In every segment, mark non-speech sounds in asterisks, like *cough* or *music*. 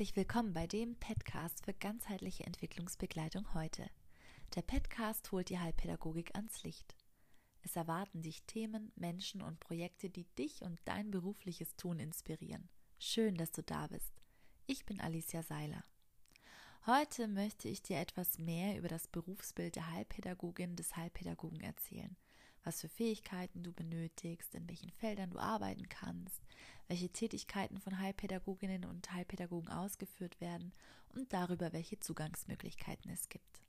Herzlich willkommen bei dem Podcast für ganzheitliche Entwicklungsbegleitung heute. Der Podcast holt die Heilpädagogik ans Licht. Es erwarten dich Themen, Menschen und Projekte, die dich und dein berufliches Tun inspirieren. Schön, dass du da bist. Ich bin Alicia Seiler. Heute möchte ich dir etwas mehr über das Berufsbild der Heilpädagogin des Heilpädagogen erzählen – was für Fähigkeiten du benötigst, in welchen Feldern du arbeiten kannst, welche Tätigkeiten von Heilpädagoginnen und Heilpädagogen ausgeführt werden und darüber, welche Zugangsmöglichkeiten es gibt.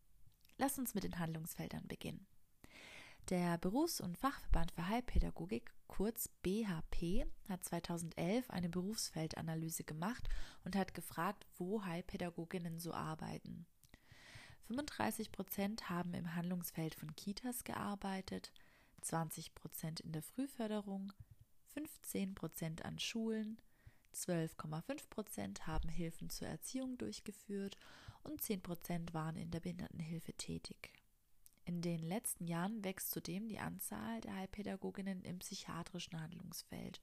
Lass uns mit den Handlungsfeldern beginnen. Der Berufs- und Fachverband für Heilpädagogik, kurz BHP, hat 2011 eine Berufsfeldanalyse gemacht und hat gefragt, wo Heilpädagoginnen so arbeiten. 35 Prozent haben im Handlungsfeld von Kitas gearbeitet, 20 Prozent in der Frühförderung, 15 Prozent an Schulen, 12,5 Prozent haben Hilfen zur Erziehung durchgeführt und 10 Prozent waren in der Behindertenhilfe tätig. In den letzten Jahren wächst zudem die Anzahl der Heilpädagoginnen im psychiatrischen Handlungsfeld.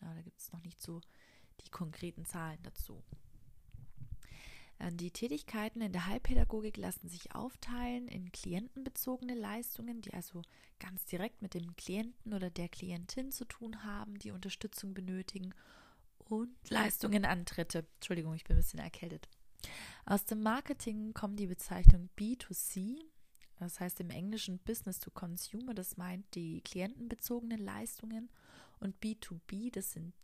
Ja, da gibt es noch nicht so die konkreten Zahlen dazu. Äh, die Tätigkeiten in der Heilpädagogik lassen sich aufteilen in klientenbezogene Leistungen, die also ganz direkt mit dem Klienten oder der Klientin zu tun haben, die Unterstützung benötigen, und Leistungen an Dritte. Entschuldigung, ich bin ein bisschen erkältet. Aus dem Marketing kommt die Bezeichnung B2C, das heißt im Englischen Business to Consumer, das meint die klientenbezogenen Leistungen, und B2B, das sind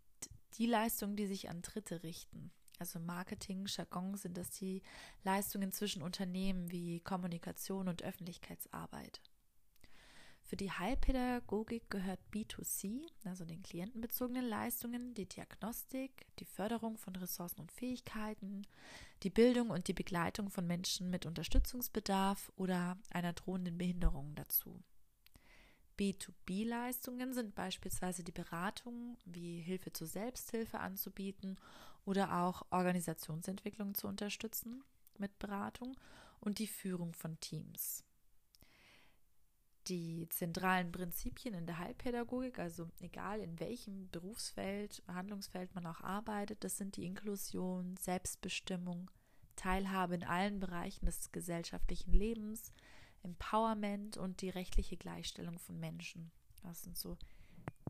die Leistungen, die sich an Dritte richten. Also Marketing, Jargon sind das die Leistungen zwischen Unternehmen wie Kommunikation und Öffentlichkeitsarbeit. Für die Heilpädagogik gehört B2C, also den klientenbezogenen Leistungen, die Diagnostik, die Förderung von Ressourcen und Fähigkeiten, die Bildung und die Begleitung von Menschen mit Unterstützungsbedarf oder einer drohenden Behinderung dazu. B2B-Leistungen sind beispielsweise die Beratung, wie Hilfe zur Selbsthilfe anzubieten oder auch Organisationsentwicklung zu unterstützen mit Beratung und die Führung von Teams. Die zentralen Prinzipien in der Heilpädagogik, also egal in welchem Berufsfeld, Handlungsfeld man auch arbeitet, das sind die Inklusion, Selbstbestimmung, Teilhabe in allen Bereichen des gesellschaftlichen Lebens, Empowerment und die rechtliche Gleichstellung von Menschen. Das sind so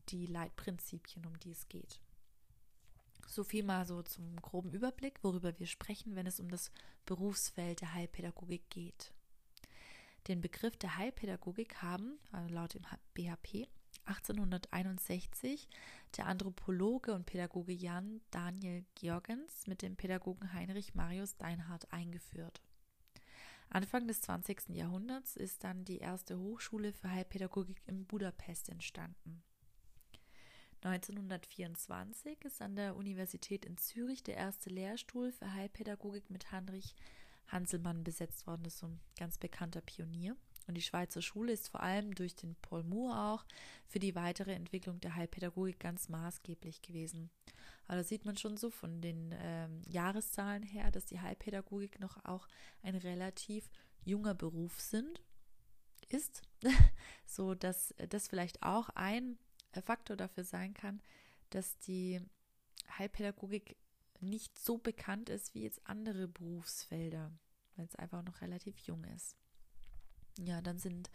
die Leitprinzipien, um die es geht. So viel mal so zum groben Überblick, worüber wir sprechen, wenn es um das Berufsfeld der Heilpädagogik geht. Den Begriff der Heilpädagogik haben, also laut dem BHP, 1861 der Anthropologe und Pädagoge Jan Daniel Georgens mit dem Pädagogen Heinrich Marius Deinhardt eingeführt. Anfang des 20. Jahrhunderts ist dann die erste Hochschule für Heilpädagogik in Budapest entstanden. 1924 ist an der Universität in Zürich der erste Lehrstuhl für Heilpädagogik mit Heinrich Hanselmann besetzt worden. Das ist so ein ganz bekannter Pionier. Und die Schweizer Schule ist vor allem durch den Paul Moore auch für die weitere Entwicklung der Heilpädagogik ganz maßgeblich gewesen. Aber da sieht man schon so von den ähm, Jahreszahlen her, dass die Heilpädagogik noch auch ein relativ junger Beruf sind, ist, *laughs* so dass das vielleicht auch ein Faktor dafür sein kann, dass die Heilpädagogik nicht so bekannt ist wie jetzt andere Berufsfelder, weil es einfach noch relativ jung ist. Ja, dann sind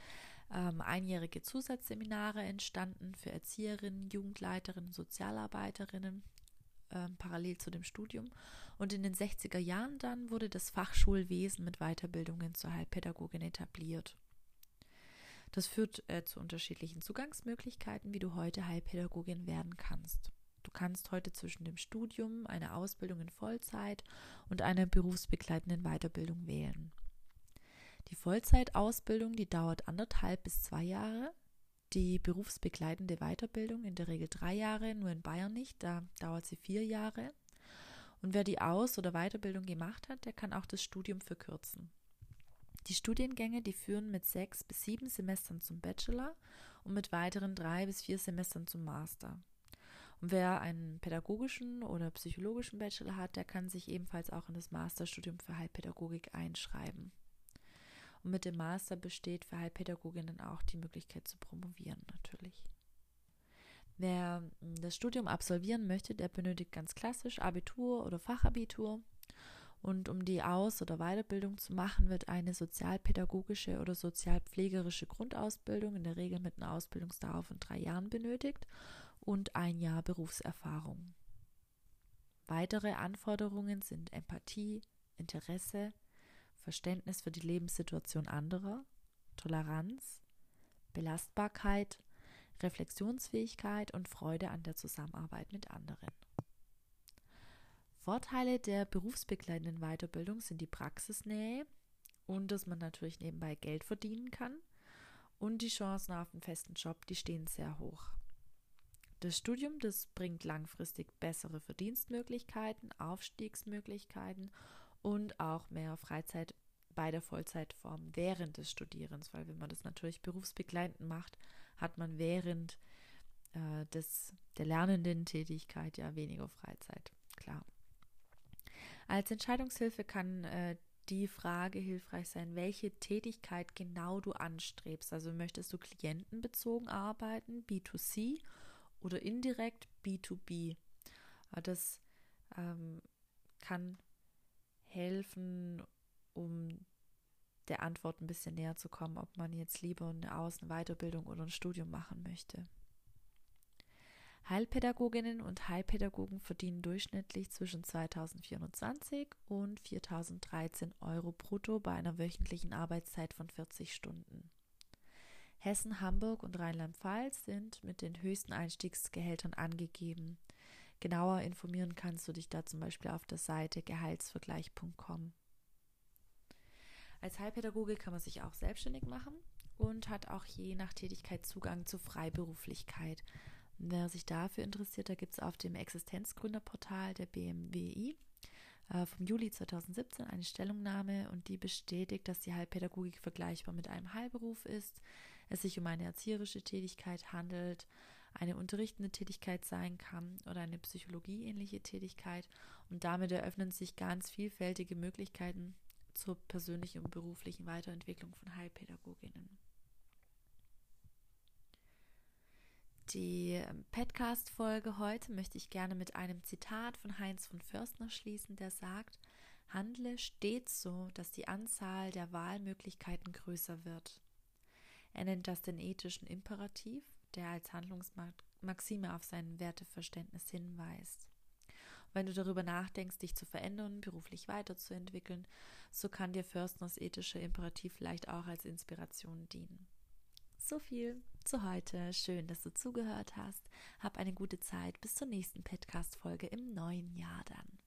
ähm, einjährige Zusatzseminare entstanden für Erzieherinnen, Jugendleiterinnen, Sozialarbeiterinnen, ähm, parallel zu dem Studium. Und in den 60er Jahren dann wurde das Fachschulwesen mit Weiterbildungen zur Heilpädagogin etabliert. Das führt äh, zu unterschiedlichen Zugangsmöglichkeiten, wie du heute Heilpädagogin werden kannst. Du kannst heute zwischen dem Studium, einer Ausbildung in Vollzeit und einer berufsbegleitenden Weiterbildung wählen. Die Vollzeitausbildung, die dauert anderthalb bis zwei Jahre. Die berufsbegleitende Weiterbildung in der Regel drei Jahre, nur in Bayern nicht, da dauert sie vier Jahre. Und wer die Aus- oder Weiterbildung gemacht hat, der kann auch das Studium verkürzen. Die Studiengänge, die führen mit sechs bis sieben Semestern zum Bachelor und mit weiteren drei bis vier Semestern zum Master. Und wer einen pädagogischen oder psychologischen Bachelor hat, der kann sich ebenfalls auch in das Masterstudium für Heilpädagogik einschreiben. Und mit dem Master besteht für Heilpädagoginnen auch die Möglichkeit zu promovieren, natürlich. Wer hm, das Studium absolvieren möchte, der benötigt ganz klassisch Abitur oder Fachabitur Und um die Aus- oder Weiterbildung zu machen, wird eine sozialpädagogische oder sozialpflegerische Grundausbildung in der Regel mit einer Ausbildungsdauer von drei Jahren benötigt und ein Jahr Berufserfahrung. Weitere Anforderungen sind Empathie, Interesse, Verständnis für die Lebenssituation anderer, Toleranz, Belastbarkeit, Reflexionsfähigkeit und Freude an der Zusammenarbeit mit anderen. Vorteile der berufsbegleitenden Weiterbildung sind die Praxisnähe und dass man natürlich nebenbei Geld verdienen kann und die Chancen auf einen festen Job, die stehen sehr hoch. Das Studium, das bringt langfristig bessere Verdienstmöglichkeiten, Aufstiegsmöglichkeiten und auch mehr Freizeit bei der Vollzeitform während des Studierens, weil wenn man das natürlich berufsbegleitend macht, hat man während äh, des, der lernenden Tätigkeit ja weniger Freizeit, klar. Als Entscheidungshilfe kann äh, die Frage hilfreich sein, welche Tätigkeit genau du anstrebst. Also möchtest du klientenbezogen arbeiten, B2C oder indirekt B2B. Das ähm, kann helfen, um der Antwort ein bisschen näher zu kommen, ob man jetzt lieber eine Außenweiterbildung oder ein Studium machen möchte. Heilpädagoginnen und Heilpädagogen verdienen durchschnittlich zwischen 2024 und 4013 Euro brutto bei einer wöchentlichen Arbeitszeit von 40 Stunden. Hessen, Hamburg und Rheinland-Pfalz sind mit den höchsten Einstiegsgehältern angegeben. Genauer informieren kannst du dich da zum Beispiel auf der Seite gehaltsvergleich.com. Als Heilpädagoge kann man sich auch selbstständig machen und hat auch je nach Tätigkeit Zugang zur Freiberuflichkeit. Wer sich dafür interessiert, da gibt es auf dem Existenzgründerportal der BMWI äh, vom Juli 2017 eine Stellungnahme und die bestätigt, dass die Heilpädagogik vergleichbar mit einem Heilberuf ist es sich um eine erzieherische Tätigkeit handelt, eine unterrichtende Tätigkeit sein kann oder eine psychologieähnliche Tätigkeit. Und damit eröffnen sich ganz vielfältige Möglichkeiten zur persönlichen und beruflichen Weiterentwicklung von Heilpädagoginnen. Die Podcast-Folge heute möchte ich gerne mit einem Zitat von Heinz von Förstner schließen, der sagt: Handle stets so, dass die Anzahl der Wahlmöglichkeiten größer wird. Er nennt das den ethischen Imperativ, der als Handlungsmaxime auf sein Werteverständnis hinweist. Wenn du darüber nachdenkst, dich zu verändern, beruflich weiterzuentwickeln, so kann dir Förstners ethischer Imperativ vielleicht auch als Inspiration dienen. So viel zu heute. Schön, dass du zugehört hast. Hab eine gute Zeit. Bis zur nächsten Podcast-Folge im neuen Jahr dann.